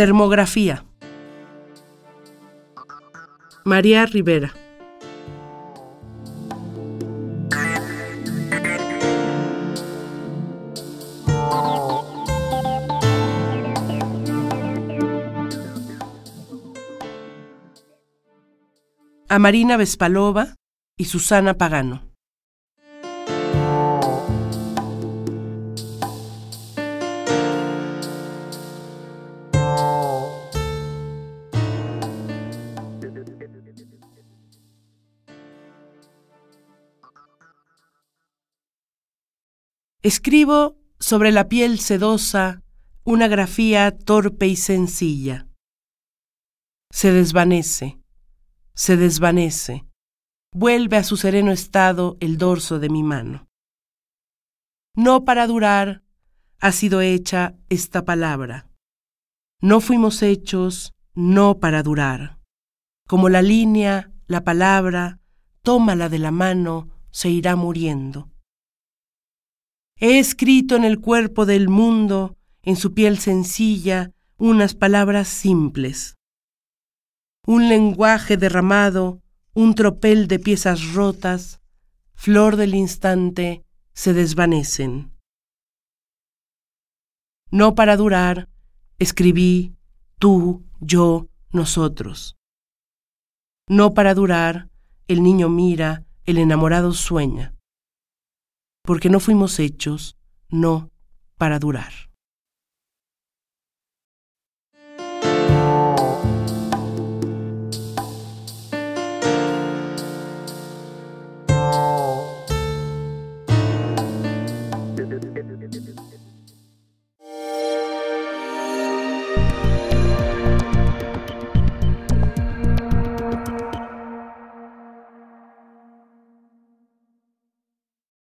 Dermografía. María Rivera. A Marina Vespalova y Susana Pagano. Escribo sobre la piel sedosa una grafía torpe y sencilla. Se desvanece, se desvanece, vuelve a su sereno estado el dorso de mi mano. No para durar ha sido hecha esta palabra. No fuimos hechos no para durar. Como la línea, la palabra, tómala de la mano, se irá muriendo. He escrito en el cuerpo del mundo, en su piel sencilla, unas palabras simples. Un lenguaje derramado, un tropel de piezas rotas, flor del instante, se desvanecen. No para durar, escribí tú, yo, nosotros. No para durar, el niño mira, el enamorado sueña porque no fuimos hechos, no para durar.